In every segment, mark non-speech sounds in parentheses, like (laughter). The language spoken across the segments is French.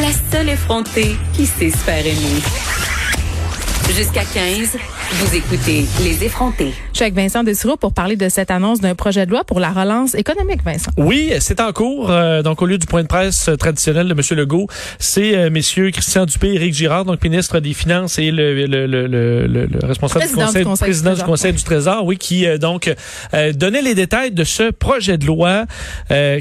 la seule effrontée qui sait se faire aimer. Jusqu'à 15, vous écoutez Les effrontés. Je suis avec Vincent Dessureau pour parler de cette annonce d'un projet de loi pour la relance économique, Vincent. Oui, c'est en cours. Euh, donc, au lieu du point de presse euh, traditionnel de M. Legault, c'est euh, messieurs Christian Dupé et Éric Girard, donc ministre des Finances et le, le, le, le, le responsable Président du Conseil, du Conseil président du. Conseil du Trésor, oui, qui donc donnait les détails de ce projet de loi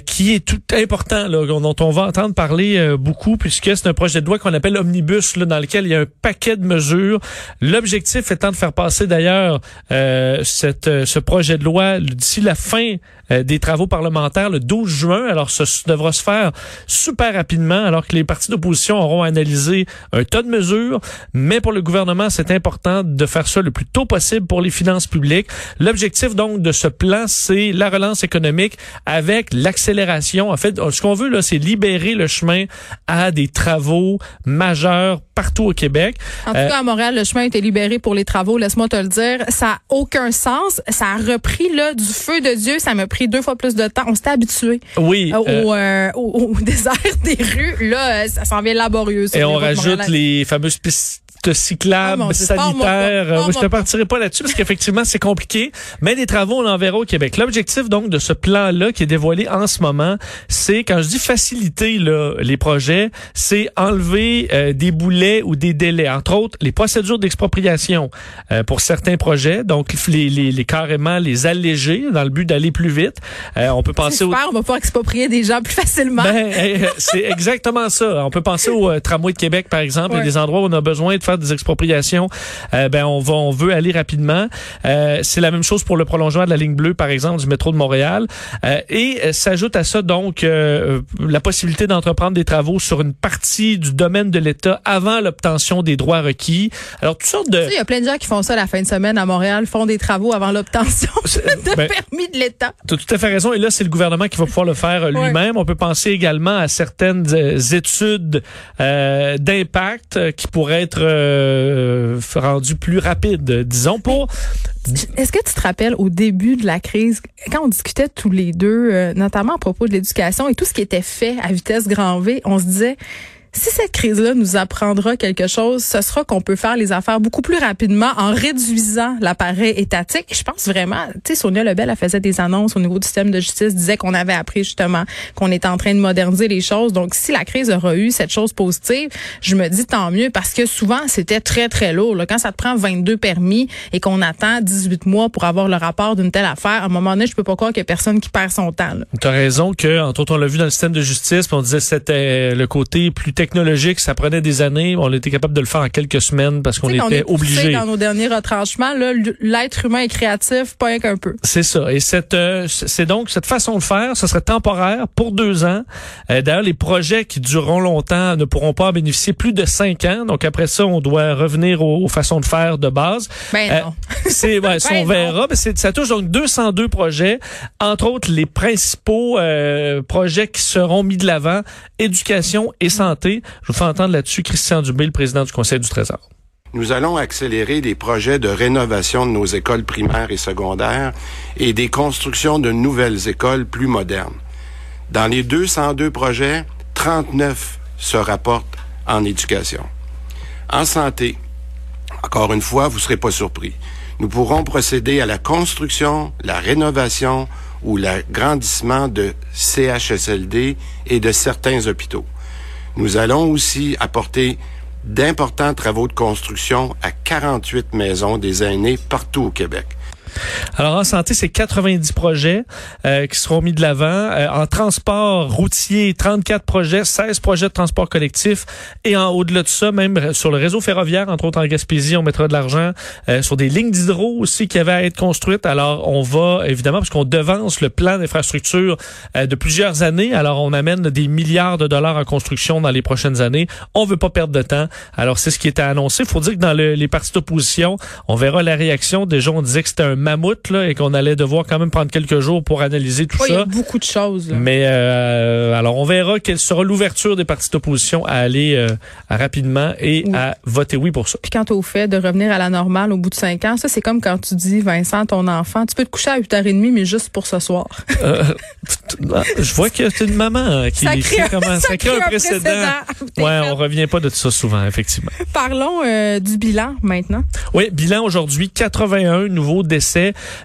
qui est tout important, là, dont on va entendre parler beaucoup, puisque c'est un projet de loi qu'on appelle omnibus, là, dans lequel il y a un paquet de mesures. L'objectif étant de faire passer d'ailleurs euh, cette, euh, ce projet de loi d'ici la fin euh, des travaux parlementaires le 12 juin. Alors, ça devra se faire super rapidement, alors que les partis d'opposition auront analysé un tas de mesures. Mais pour le gouvernement, c'est important de faire ça le plus tôt possible pour les finances publiques. L'objectif donc de ce plan, c'est la relance économique avec l'accélération. En fait, ce qu'on veut là, c'est libérer le chemin à des travaux majeurs partout au Québec. En tout Euh, cas, à Montréal, le chemin a été libéré pour les travaux. Laisse-moi te le dire. Ça a aucun sens. Ça a repris là du feu de Dieu. Ça m'a pris deux fois plus de temps. On s'était habitué Oui. au, euh, au, euh, au- au (laughs) désert des rues. Là, euh, ça s'en vient laborieux. Et on rajoute les fameuses pistes cyclables, Oh parle-moi pas, sanitaires. Euh, je te pas. partirai pas là-dessus parce qu'effectivement, c'est compliqué. Mais les travaux, on en verra au Québec. L'objectif, donc, de ce plan-là qui est dévoilé en ce moment, c'est, quand je dis faciliter là, les projets, c'est enlever euh, des boulets ou des délais. Entre autres, les procédures d'expropriation euh, pour certains projets. Donc, les, les, les carrément les alléger dans le but d'aller plus vite. Euh, on peut penser au super. On va pouvoir exproprier des gens plus facilement. ben, euh, c'est (laughs) exactement ça. On peut penser au euh, tramway de Québec, par exemple. Il y a Ouais. des endroits où on a besoin de faire des expropriations. Euh, ben, on va, on veut aller rapidement. Euh, c'est la même chose pour le prolongement de la ligne bleue, par exemple, du métro de Montréal. Et s'ajoute à ça donc la possibilité d'entreprendre des travaux sur une partie du domaine de l'État avant l'obtention des droits requis. Alors, toutes sortes de Il y a plein de gens qui font ça la fin de semaine à Montréal, font des travaux avant l'obtention (laughs) de Ben, permis de l'État. Tu as tout à fait raison. Et là, c'est le gouvernement qui va pouvoir le faire euh, lui-même. On peut penser également à certaines euh, études euh, d'impact qui pourraient être euh, rendues plus rapides, disons, pour... Est-ce que tu te rappelles au début de la crise, quand on discutait tous les deux, euh, notamment à propos de l'éducation et tout ce qui était fait à vitesse grand V, on se disait, si cette crise-là nous apprendra quelque chose, ce sera qu'on peut faire les affaires beaucoup plus rapidement en réduisant l'appareil étatique. Je pense vraiment, tu sais, Sonia Lebel, elle faisait des annonces au niveau du système de justice, disait qu'on avait appris justement qu'on était en train de moderniser les choses. Donc, si la crise aura eu cette chose positive, je me dis tant mieux parce que souvent, c'était très, très lourd. là. Quand ça te prend 22 permis et qu'on attend 18 mois pour avoir le rapport d'une telle affaire, à un moment donné, je peux pas croire qu'il y a personne qui perd son temps. Tu raison que, entre autres, on l'a vu dans le système de justice, on disait c'était le côté plus technologique, ça prenait des années. On était capable de le faire en quelques semaines parce qu'on était on est obligé. dans nos derniers retranchements, l'être humain est créatif, pas un qu'un peu. C'est ça. Et cette, euh, c'est donc cette façon de faire, ce serait temporaire pour deux ans. Euh, D'ailleurs, les projets qui dureront longtemps ne pourront pas en bénéficier plus de cinq ans. Donc après ça, on doit revenir aux, aux façons de faire de base. Ben Euh, non. (laughs) C'est, ouais, ça, Ben on non. verra. Mais ça touche donc 202 projets, entre autres les principaux euh, projets qui seront mis de l'avant éducation et santé. Je vous fais entendre là-dessus Christian Dubé, le président du Conseil du Trésor. Nous allons accélérer des projets de rénovation de nos écoles primaires et secondaires et des constructions de nouvelles écoles plus modernes. Dans les 202 projets, 39 se rapportent en éducation. En santé, encore une fois, vous ne serez pas surpris. Nous pourrons procéder à la construction, la rénovation ou l'agrandissement de CHSLD et de certains hôpitaux. Nous allons aussi apporter d'importants travaux de construction à 48 maisons des aînés partout au Québec. Alors en santé, c'est 90 projets euh, qui seront mis de l'avant. Euh, en transport routier, 34 projets, 16 projets de transport collectif. Et en au-delà de ça, même sur le réseau ferroviaire, entre autres en Gaspésie, on mettra de l'argent euh, sur des lignes d'hydro aussi qui avaient à être construites. Alors on va, évidemment, parce qu'on devance le plan d'infrastructure euh, de plusieurs années, alors on amène des milliards de dollars en construction dans les prochaines années. On veut pas perdre de temps. Alors c'est ce qui était annoncé. Il faut dire que dans le- les partis d'opposition, on verra la réaction. Déjà, on disait que c'était un mammouth là, et qu'on allait devoir quand même prendre quelques jours pour analyser tout Oui, il y ça. a beaucoup de choses. là. Mais euh, alors, on verra quelle sera l'ouverture des partis d'opposition à aller euh, rapidement et Oui. à voter oui pour ça. Puis quant au fait de revenir à la normale au bout de cinq ans, ça c'est comme quand tu dis Vincent, ton enfant, tu peux te coucher à 8h30 mais juste pour ce soir. Euh, (laughs) je vois que c'est une maman qui, Ça crée- commence- ça ça crée un un précédent. précédent. Ouais, on revient pas de ça souvent, effectivement. Parlons du bilan maintenant. Oui, bilan aujourd'hui, 81 nouveaux décès.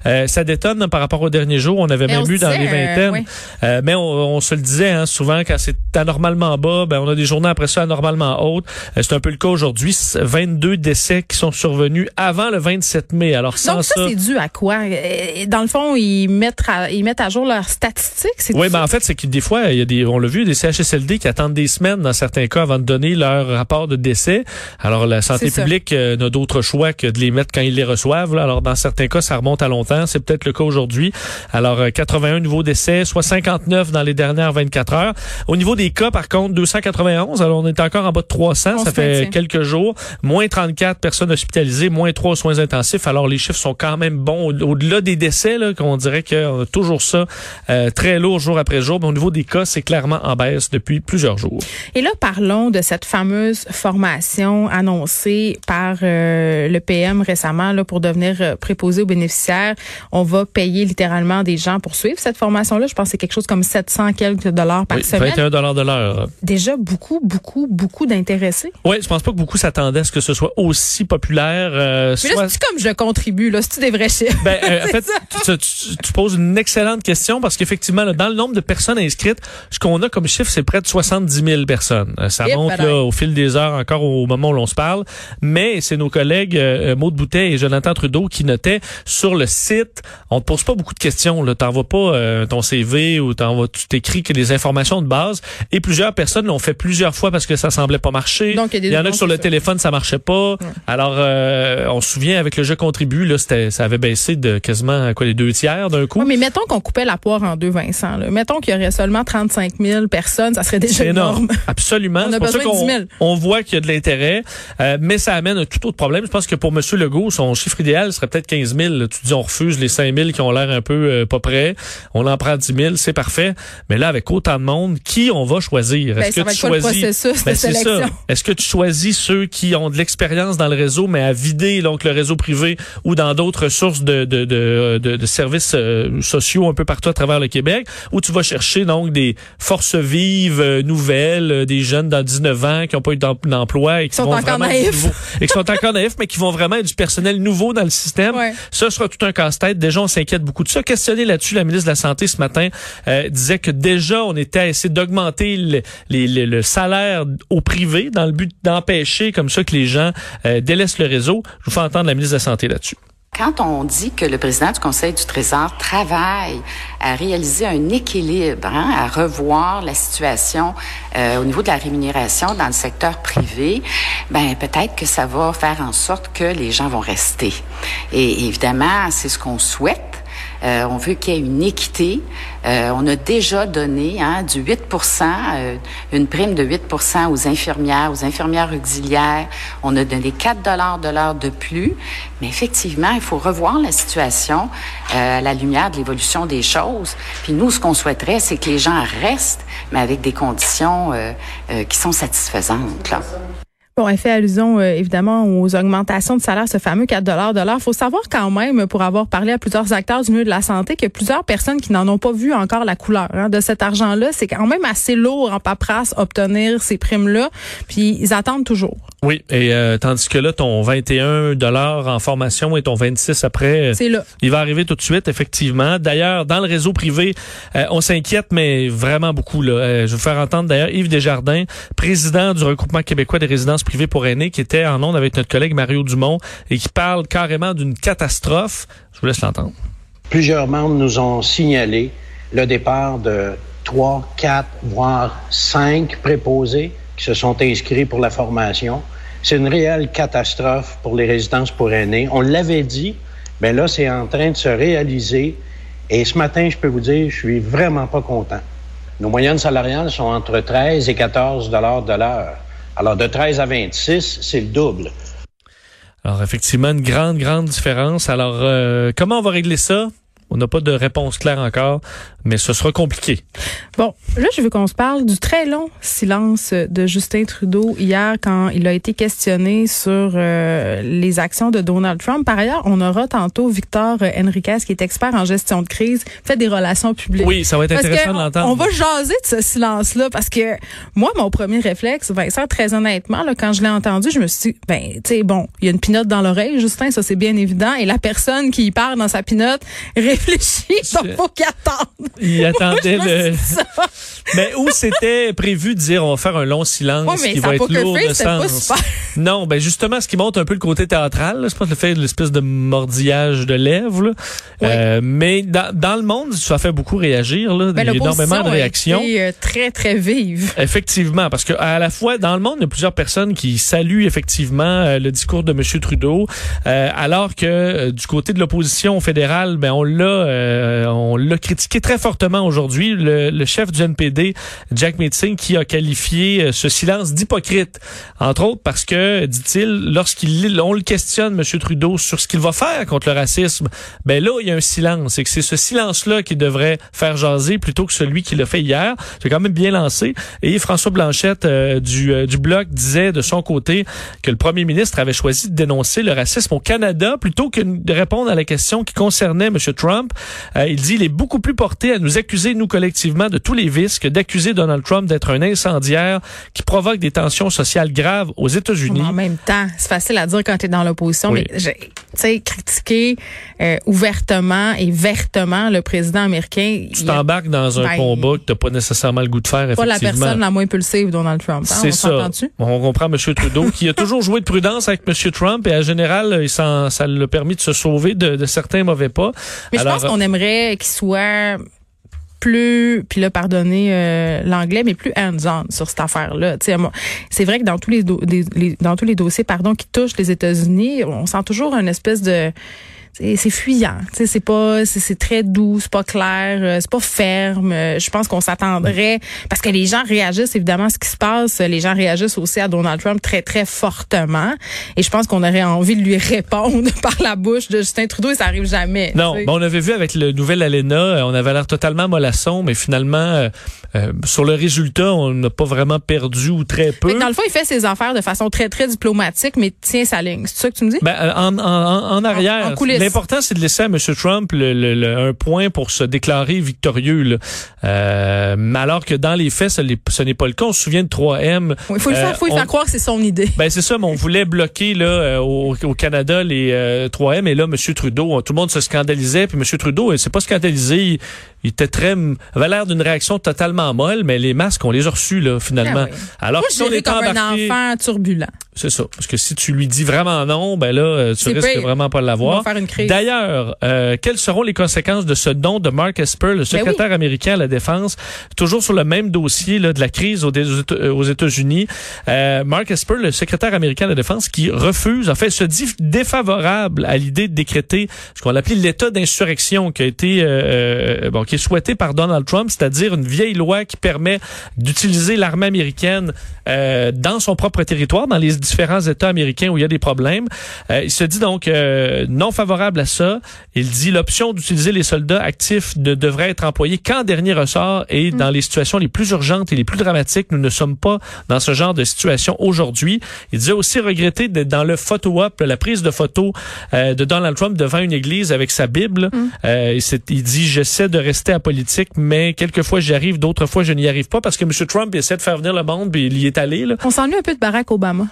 Euh, ça détonne par rapport aux derniers jours. On avait Mais même on se dans disait, les euh, vingtaines. Euh, mais on, on se le disait hein, souvent, quand c'est anormalement bas, ben, on a des journées après ça anormalement hautes. Euh, c'est un peu le cas aujourd'hui. C'est 22 décès qui sont survenus avant le 27 mai. Alors sans Donc ça, c'est dû à quoi? Euh, Dans le fond, ils mettent à, ils mettent à jour leurs statistiques. C'est Oui, ben en fait, c'est que des fois, il y a des, on l'a vu, des CHSLD qui attendent des semaines dans certains cas avant de donner leur rapport de décès. Alors la santé publique n'a d'autre choix que de les mettre quand ils les reçoivent. là. Alors dans certains cas, ça remonte à longtemps. C'est peut-être le cas aujourd'hui. Alors euh, 81 nouveaux décès, soit 59 dans les dernières 24 heures. Au niveau des cas, par contre, 291. Alors on est encore en bas de 300. On ça fait quelques jours. Moins 34 personnes hospitalisées, moins 3 aux soins intensifs. Alors les chiffres sont quand même bons. Au- Au-delà des décès, là, qu'on dirait qu'on a toujours ça euh, très lourd jour après jour. Mais au niveau des cas, c'est clairement en baisse depuis plusieurs jours. Et là, parlons de cette fameuse formation annoncée par euh, le PM récemment là, pour devenir euh, préposé aux bénéficiaires. On va payer littéralement des gens pour suivre cette formation-là. Je pense que c'est quelque chose comme 700 quelques dollars par Oui, semaine. 21 dollars de l'heure. Déjà beaucoup, beaucoup, beaucoup d'intéressés. Oui, je pense pas que beaucoup s'attendaient à ce que ce soit aussi populaire. euh, Mais soit- là, c'est comme je contribue. Là, c'est des vrais chiffres? Ben, euh, en (laughs) fait, tu, tu- tu poses une excellente question parce qu'effectivement, dans le nombre de personnes inscrites, ce qu'on a comme chiffre, c'est près de 70 000 personnes. Euh, Ça monte là, au fil des heures, encore au moment où l'on se parle. Mais c'est nos collègues euh, Maude Boutet et Jonathan Trudeau qui notaient sur le site, on te pose pas beaucoup de questions. Tu t'envoies pas euh, ton CV ou t'envoies, tu t'écris que des informations de base. Et plusieurs personnes l'ont fait plusieurs fois parce que ça semblait pas marcher. Donc, il y a des il y en a que sur le ça. téléphone, ça marchait pas. Alors, euh, on se souvient avec le jeu contribue, là, c'était, ça avait baissé de quasiment quoi les deux tiers d'un coup. Ouais, mais mettons qu'on coupait la poire en deux, Vincent. Là. Mettons qu'il y aurait seulement 35 000 personnes. Ça serait déjà C'est énorme. énorme. Absolument. (laughs) On a C'est pour ça besoin de qu'on 10 000. on voit qu'il y a de l'intérêt, euh, mais ça amène un tout autre problème. Je pense que pour M. Legault, son chiffre idéal serait peut-être 15 000. Là. Tu dis, on refuse les 5 000 qui ont l'air un peu euh, pas prêts. On en prend 10 000, c'est parfait. Mais là, avec autant de monde, qui on va choisir? Ben, être quoi le processus de Ben, c'est ça. Est-ce que tu choisis ceux qui ont de l'expérience dans le réseau, mais à vider donc le réseau privé ou dans d'autres sources de, de, de, de, services euh, sociaux un peu partout à travers le Québec, ou tu vas chercher donc des forces vives, euh, nouvelles, des jeunes dans 19 ans qui n'ont pas eu d'em- d'emploi et qui sont vont encore naïfs. et qui sont encore naïfs, mais qui vont vraiment être du personnel nouveau dans le système. Ouais. Ça sera tout un casse-tête. Déjà, on s'inquiète beaucoup de ça. Questionné là-dessus, la ministre de la Santé ce matin euh, disait que déjà, on était à essayer d'augmenter le, le salaire au privé dans le but d'empêcher comme ça que les gens euh, délaissent le réseau. Je vous fais entendre la ministre de la Santé là-dessus. Quand on dit que le président du Conseil du Trésor travaille à réaliser un équilibre, hein, à revoir la situation euh, au niveau de la rémunération dans le secteur privé, ben peut-être que ça va faire en sorte que les gens vont rester. Et évidemment, c'est ce qu'on souhaite. Euh, on veut qu'il y ait une équité. Euh, on a déjà donné hein, du 8 euh, une prime de 8% aux infirmières, aux infirmières auxiliaires. On a donné 4 dollars de l'heure de plus. Mais effectivement, il faut revoir la situation euh, à la lumière de l'évolution des choses. Puis nous, ce qu'on souhaiterait, c'est que les gens restent, mais avec des conditions euh, euh, qui sont satisfaisantes. Là. Bon, elle fait allusion euh, évidemment aux augmentations de salaire, ce fameux 4 de l'heure. faut savoir quand même, pour avoir parlé à plusieurs acteurs du milieu de la santé, que plusieurs personnes qui n'en ont pas vu encore la couleur hein, de cet argent-là, c'est quand même assez lourd en paperasse obtenir ces primes-là, puis ils attendent toujours. Oui, et euh, tandis que là, ton 21 dollars en formation et ton 26 après, euh, C'est là. il va arriver tout de suite, effectivement. D'ailleurs, dans le réseau privé, euh, on s'inquiète, mais vraiment beaucoup. Là. Euh, je vais vous faire entendre d'ailleurs Yves Desjardins, président du regroupement québécois des résidences privées pour aînés, qui était en onde avec notre collègue Mario Dumont et qui parle carrément d'une catastrophe. Je vous laisse l'entendre. Plusieurs membres nous ont signalé le départ de trois, quatre, voire cinq préposés qui se sont inscrits pour la formation. C'est une réelle catastrophe pour les résidences pour aînés. On l'avait dit, mais là, c'est en train de se réaliser. Et ce matin, je peux vous dire, je suis vraiment pas content. Nos moyennes salariales sont entre 13 et 14 dollars de l'heure. Alors, de 13 à 26, c'est le double. Alors effectivement, une grande, grande différence. Alors, euh, comment on va régler ça? On n'a pas de réponse claire encore, mais ce sera compliqué. Bon, là, je veux qu'on se parle du très long silence de Justin Trudeau hier quand il a été questionné sur euh, les actions de Donald Trump. Par ailleurs, on aura tantôt Victor Enriquez, qui est expert en gestion de crise, fait des relations publiques. Oui, ça va être intéressant de l'entendre. On va jaser de ce silence-là parce que moi, mon premier réflexe, Vincent, très honnêtement, là, quand je l'ai entendu, je me suis dit, ben, tu sais, bon, il y a une pinote dans l'oreille, Justin, ça c'est bien évident, et la personne qui y parle dans sa pinote réfléchit, donc faut qu'il attende. Il attendait Moi, le. Mais où c'était prévu de dire on va faire un long silence mais qui va être lourd fait, de pas sens. super. Non, ben justement, ce qui montre un peu le côté théâtral, je pense le fait de l'espèce de mordillage de lèvres. là. Oui. Euh, mais dans, dans le monde, ça fait beaucoup réagir. Là. Ben, Il y a énormément de l'opposition a réactions. été, euh, très, très vive. Effectivement, parce que à la fois dans le monde, il y a plusieurs personnes qui saluent effectivement euh, le discours de M. Trudeau, euh, alors que du côté de l'opposition fédérale, ben on l'a, euh, on l'a critiqué très fortement aujourd'hui. Le, le chef du NPD, Jack Metzing, qui a qualifié euh, ce silence d'hypocrite, entre autres parce que, dit-il, lorsqu'il on le questionne M. Trudeau sur ce qu'il va faire contre le racisme, ben là il y a un silence, et que c'est ce silence-là qui devrait faire jaser plutôt que celui qui l'a fait hier. C'est quand même bien lancé. Et François Blanchette euh, du, euh, du Bloc disait de son côté que le premier ministre avait choisi de dénoncer le racisme au Canada plutôt que de répondre à la question qui concernait M. Trump. Euh, il dit il est beaucoup plus porté à nous accuser, nous collectivement, de tous les vices que d'accuser Donald Trump d'être un incendiaire qui provoque des tensions sociales graves aux États-Unis. En même temps, c'est facile à dire quand tu es dans l'opposition, Oui. mais j'ai- tu sais, critiquer euh, ouvertement et vertement le président américain, Tu t'embarques dans un Ben, combat que t'as pas nécessairement le goût de faire, pas la effectivement. personne la moins impulsive, Donald Trump. hein, C'est on ça. On comprend M. Trudeau qui a toujours joué de prudence avec M. Trump et en général, il s'en- ça l'a permis de se sauver de, de certains mauvais pas. Mais pense qu'on aimerait qu'il soit plus, puis là, pardonnez euh, l'anglais, mais plus hands-on sur cette affaire-là. C'est vrai que dans tous les, do- les- dans tous les dossiers pardon, qui touchent les États-Unis, on sent toujours une espèce de c'est fuyant, tu sais, c'est pas, c'est c'est très doux, c'est pas clair, euh, c'est pas ferme. Euh, Je pense qu'on s'attendrait parce que les gens réagissent évidemment à ce qui se passe. Les gens réagissent aussi à Donald Trump très très fortement, et je pense qu'on aurait envie de lui (laughs) répondre par la bouche de Justin Trudeau et ça arrive jamais. Non, ben, on avait vu avec le nouvel Alena, euh, on avait l'air totalement mollasson, mais finalement, euh, euh, sur le résultat, on n'a pas vraiment perdu ou très peu. Que dans le fond, il fait ses affaires de façon très, très diplomatique, mais tient sa ligne. C'est ça que tu me dis? Ben, en, en, en- en arrière, en coulisses. L'important c'est de laisser à M. Trump le, le- le- un point pour se déclarer victorieux. Là. Euh, alors que dans les faits, ce n'est pas le cas. On se souvient de 3M. Il faut, le faire, Euh, faut on- faire croire que c'est son idée. Ben c'est ça, mais on voulait bloquer là euh, au, au Canada les euh, 3M et là M. Trudeau, tout le monde se scandalisait puis M. Trudeau, il s'est pas scandalisé, il, il était très avait l'air d'une réaction totalement molle, mais les masques on les a reçus là finalement. Ah oui. Alors Moi, que je si on dirais est comme un enfant turbulent. C'est ça, parce que si tu lui dis vraiment non, ben là euh, tu risques pire. vraiment pas de l'avoir. D'ailleurs, euh, quelles seront les conséquences de ce don de Mark Esper, Ben le secrétaire américain à la défense, toujours sur le même dossier là, de la crise aux, aux Éta- aux États-Unis. Euh, Mark Esper, le secrétaire américain à la défense, qui refuse, en fait, se dit défavorable à l'idée de décréter ce qu'on appelle l'état d'insurrection qui a été euh, euh, bon, qui est souhaité par Donald Trump, c'est-à-dire une vieille loi qui permet d'utiliser l'armée américaine euh, dans son propre territoire, dans les différents États américains où il y a des problèmes. Euh, il se dit donc euh, non favorable à ça. Il dit l'option d'utiliser les soldats actifs ne devrait être employée qu'en dernier ressort et dans les situations les plus urgentes et les plus dramatiques. Nous ne sommes pas dans ce genre de situation aujourd'hui. Il disait aussi regretter d'être dans le photo-op, la prise de photo euh, de Donald Trump devant une église avec sa Bible. Euh, il, dit j'essaie de rester apolitique, mais quelquefois j'y arrive, d'autres fois je n'y arrive pas parce que M. Trump essaie de faire venir le monde, puis il y est allé. Là. On s'ennuie un peu de Barack Obama.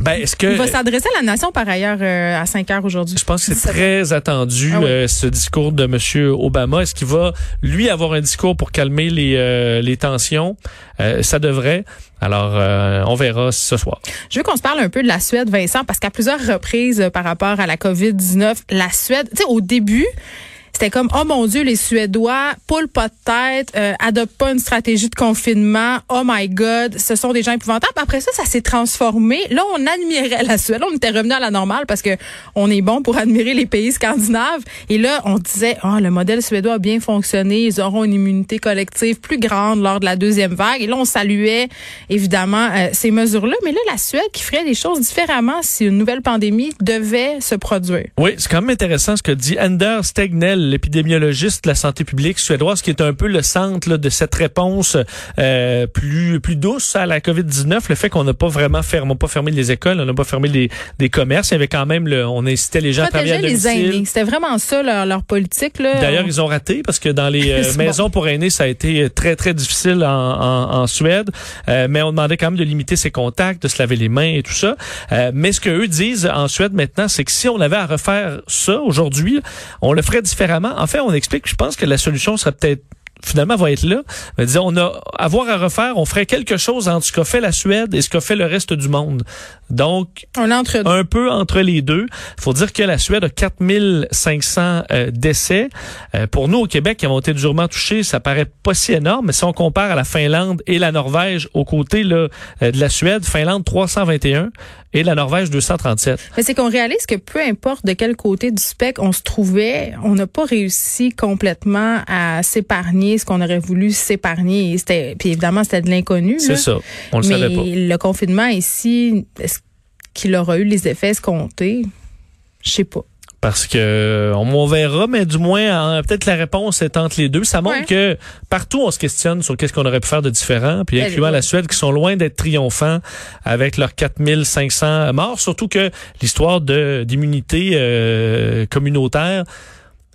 Ben, est-ce que Il va s'adresser à la nation par ailleurs euh, à 5 heures aujourd'hui. Je pense que c'est 17 très attendu Ah oui. euh, ce discours de M. Obama. Est-ce qu'il va lui avoir un discours pour calmer les euh, les tensions? Euh, Ça devrait. Alors euh, on verra ce soir. Je veux qu'on se parle un peu de la Suède, Vincent, parce qu'à plusieurs reprises euh, par rapport à la COVID-19, la Suède, tu sais, au début, c'était comme, oh mon Dieu, les Suédois, poule pas de tête, euh, adoptent pas une stratégie de confinement, oh my God, ce sont des gens épouvantables. Après ça, ça s'est transformé. Là, on admirait la Suède. On était revenu à la normale parce que on est bon pour admirer les pays scandinaves. Et là, on disait, oh, le modèle suédois a bien fonctionné, ils auront une immunité collective plus grande lors de la deuxième vague. Et là, on saluait évidemment euh, ces mesures-là. Mais là, la Suède qui ferait des choses différemment si une nouvelle pandémie devait se produire. Oui, c'est quand même intéressant ce que dit Anders Tegnell, l'épidémiologiste de la santé publique suédoise, qui est un peu le centre là, de cette réponse euh, plus plus douce à la COVID-19. Le fait qu'on n'a pas vraiment fermé, pas fermé les écoles, on n'a pas fermé les, des commerces. Il y avait quand même, le, on incitait les gens à travailler à domicile. les aînés. C'était vraiment ça leur, leur politique. D'ailleurs, ils ont raté parce que dans les (laughs) euh, maisons pour aînés, ça a été très très difficile en, en, en Suède. Euh, mais on demandait quand même de limiter ses contacts, de se laver les mains et tout ça. Mais ce que eux disent en Suède maintenant, c'est que si on avait à refaire ça aujourd'hui, on le ferait différemment. En fait, on explique. Je pense que la solution serait peut-être finalement va être là. Mais disons, on a avoir à refaire, on ferait quelque chose entre ce qu'a fait la Suède et ce qu'a fait le reste du monde. Donc, un peu entre les deux. faut dire que la Suède a 4500 euh, décès. Euh, pour nous, au Québec, qui avons été durement touchés, ça paraît pas si énorme, mais si on compare à la Finlande et la Norvège aux côtés là, euh, de la Suède, Finlande 321 et la Norvège 237. Mais c'est qu'on réalise que peu importe de quel côté du spectre on se trouvait, on n'a pas réussi complètement à s'épargner ce qu'on aurait voulu s'épargner. Puis évidemment, c'était de l'inconnu. C'est ça. On le savait pas. Le confinement ici, est-ce qu'il aura eu les effets escomptés? Je sais pas parce que on, verra, mais du moins, peut-être la réponse est entre les deux. Ça montre que partout, on se questionne sur qu'est-ce qu'on aurait pu faire de différent, puis incluant la Suède, qui sont loin d'être triomphants avec leurs 4500 morts, surtout que l'histoire de d'immunité euh, communautaire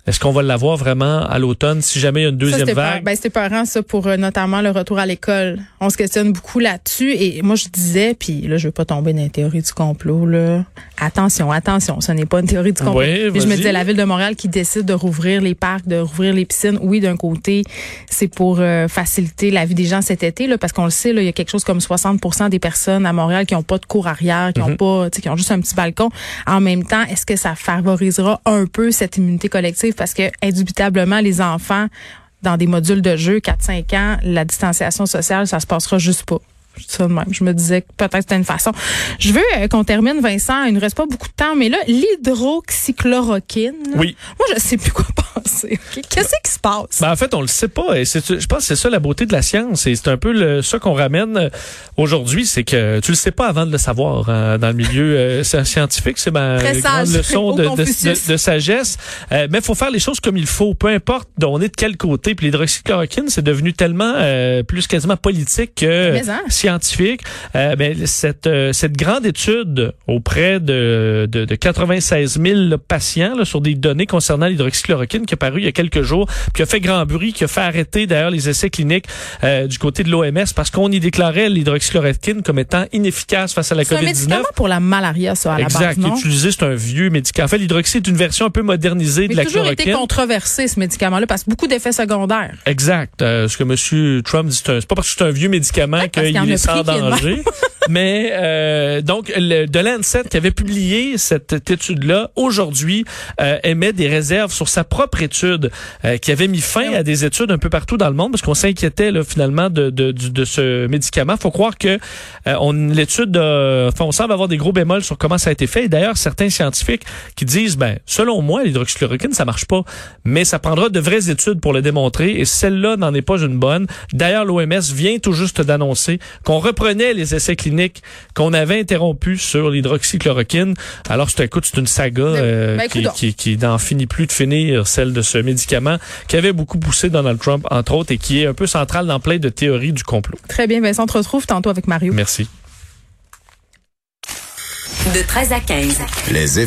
est-ce qu'on va l'avoir vraiment à l'automne si jamais il y a une deuxième vague? Ben, c'était parent, ça, pour euh, notamment le retour à l'école. On se questionne beaucoup là-dessus. Et moi, je disais, puis là, je veux pas tomber dans la théorie du complot, là. Attention, attention, ce n'est pas une théorie du complot. Oui, je me disais, la ville de Montréal qui décide de rouvrir les parcs, de rouvrir les piscines, oui, d'un côté, c'est pour euh, faciliter la vie des gens cet été, là, parce qu'on le sait, là, il y a quelque chose comme 60% des personnes à Montréal qui ont pas de cour arrière, qui ont mhm. pas, qui ont juste un petit balcon. En même temps, est-ce que ça favorisera un peu cette immunité collective? Parce que indubitablement les enfants dans des modules de jeu 4-5 ans, la distanciation sociale, ça se passera juste pas. Ça même. Je me disais que peut-être c'était une façon. Je veux euh, qu'on termine, Vincent. Il ne reste pas beaucoup de temps, mais là, l'hydroxychloroquine. Oui. Moi, je sais plus quoi (laughs) penser. Qu'est-ce qui se passe? Ben, en fait, on le sait pas. Et je pense que c'est ça la beauté de la science. Et c'est un peu le, ça qu'on ramène euh, aujourd'hui. C'est que tu le sais pas avant de le savoir hein, dans le milieu euh, (laughs) scientifique. C'est ma grande leçon de, de, de, sagesse. mais il faut faire les choses comme il faut. Peu importe on est de quel côté. Puis l'hydroxychloroquine, c'est devenu tellement plus quasiment politique que hein? scientifique. Euh, ben, cette, euh, cette grande étude auprès de, de, de 96 000 patients là, sur des données concernant l'hydroxychloroquine qui est paru il y a quelques jours, qui a fait grand bruit, qui a fait arrêter d'ailleurs les essais cliniques euh, du côté de l'OMS parce qu'on y déclarait l'hydroxychloroquine comme étant inefficace face à la COVID-19. C'est un pour la malaria, ça, à exact, la base, non? utilisé, c'est un vieux médicament. En fait, l'hydroxy est une version un peu modernisée de la chloroquine. a toujours été controversé, ce médicament-là, parce que beaucoup d'effets secondaires. Exact. ce que M. Trump dit, c'est pas parce que c'est un vieux médicament qu'il est sans danger. (laughs) Mais euh, donc, le, de Lancet qui avait publié cette étude-là, aujourd'hui, euh, émet des réserves sur sa propre étude euh, qui avait mis fin à des études un peu partout dans le monde parce qu'on s'inquiétait finalement de, de, de, ce médicament. faut croire que euh, on l'étude, enfin, on semble avoir des gros bémols sur comment ça a été fait. D'ailleurs, certains scientifiques qui disent, ben, selon moi, l'hydroxychloroquine, ça marche pas, mais ça prendra de vraies études pour le démontrer. Et celle-là n'en est pas une bonne. D'ailleurs, l'OMS vient tout juste d'annoncer qu'on reprenait les essais cliniques qu'on avait interrompus sur l'hydroxychloroquine. Alors, c'est écoute, c'est une saga euh, ben, qui, qui, n'en finit plus de finir, celle de ce médicament qui avait beaucoup poussé Donald Trump, entre autres, et qui est un peu central dans plein de théories du complot. Très bien, Vincent, on te retrouve tantôt avec Mario. Merci. De 13 à 15. Les